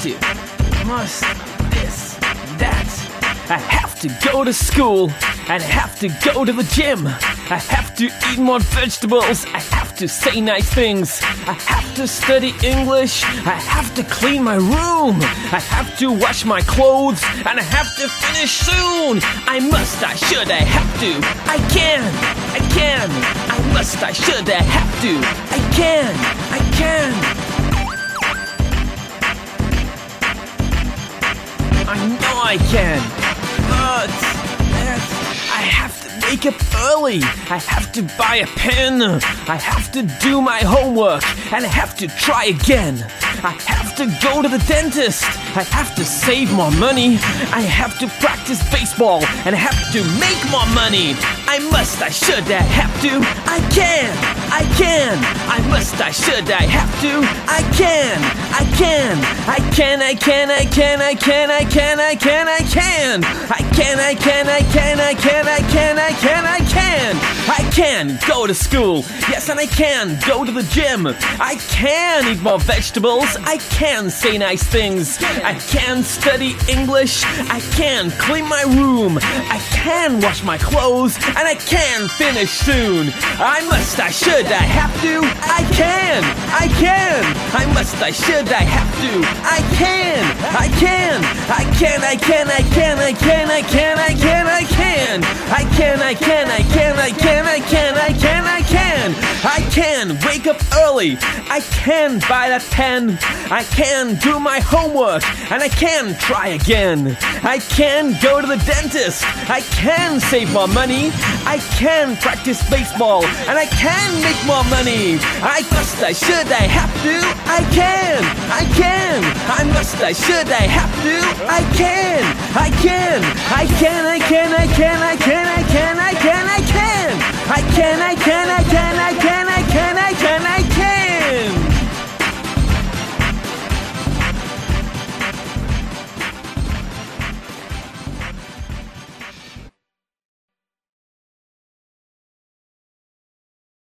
to, must, this, that. I have to go to school, I have to go to the gym. I have to eat more vegetables. I have to say nice things. I have to study English. I have to clean my room. I have to wash my clothes, and I have to finish soon. I must, I should, I have to. I can, I can. I must, I should, I have to. I can, I can. I can. But I have wake up early. I have to buy a pen. I have to do my homework. And I have to try again. I have to go to the dentist. I have to save more money. I have to practice baseball. And I have to make more money. I must, I should, I have to. I can, I can. I must, I should, I have to. I can, I can. I can, I can, I can, I can, I can, I can, I can. I can, I can, I can, I can, can go to school. Yes, and I can go to the gym. I can eat more vegetables. I can say nice things. I can study English. I can clean my room. I can wash my clothes. And I can finish soon. I must, I should, I have to. I can, I can. I must, I should, I have to. I can, I can. I can, I can, I can, I can, I can, I can, I can. I can, I can, belly. I can buy that pen. I can do my homework. And I can try again. I can go to the dentist. I can save more money. I can practice baseball. And I can make more money. I must, I should, I have to. I can. I can. I must, I should, I have to. I can. I can. I can. I can. I can. I can. I can. I can. I can. I can. I can.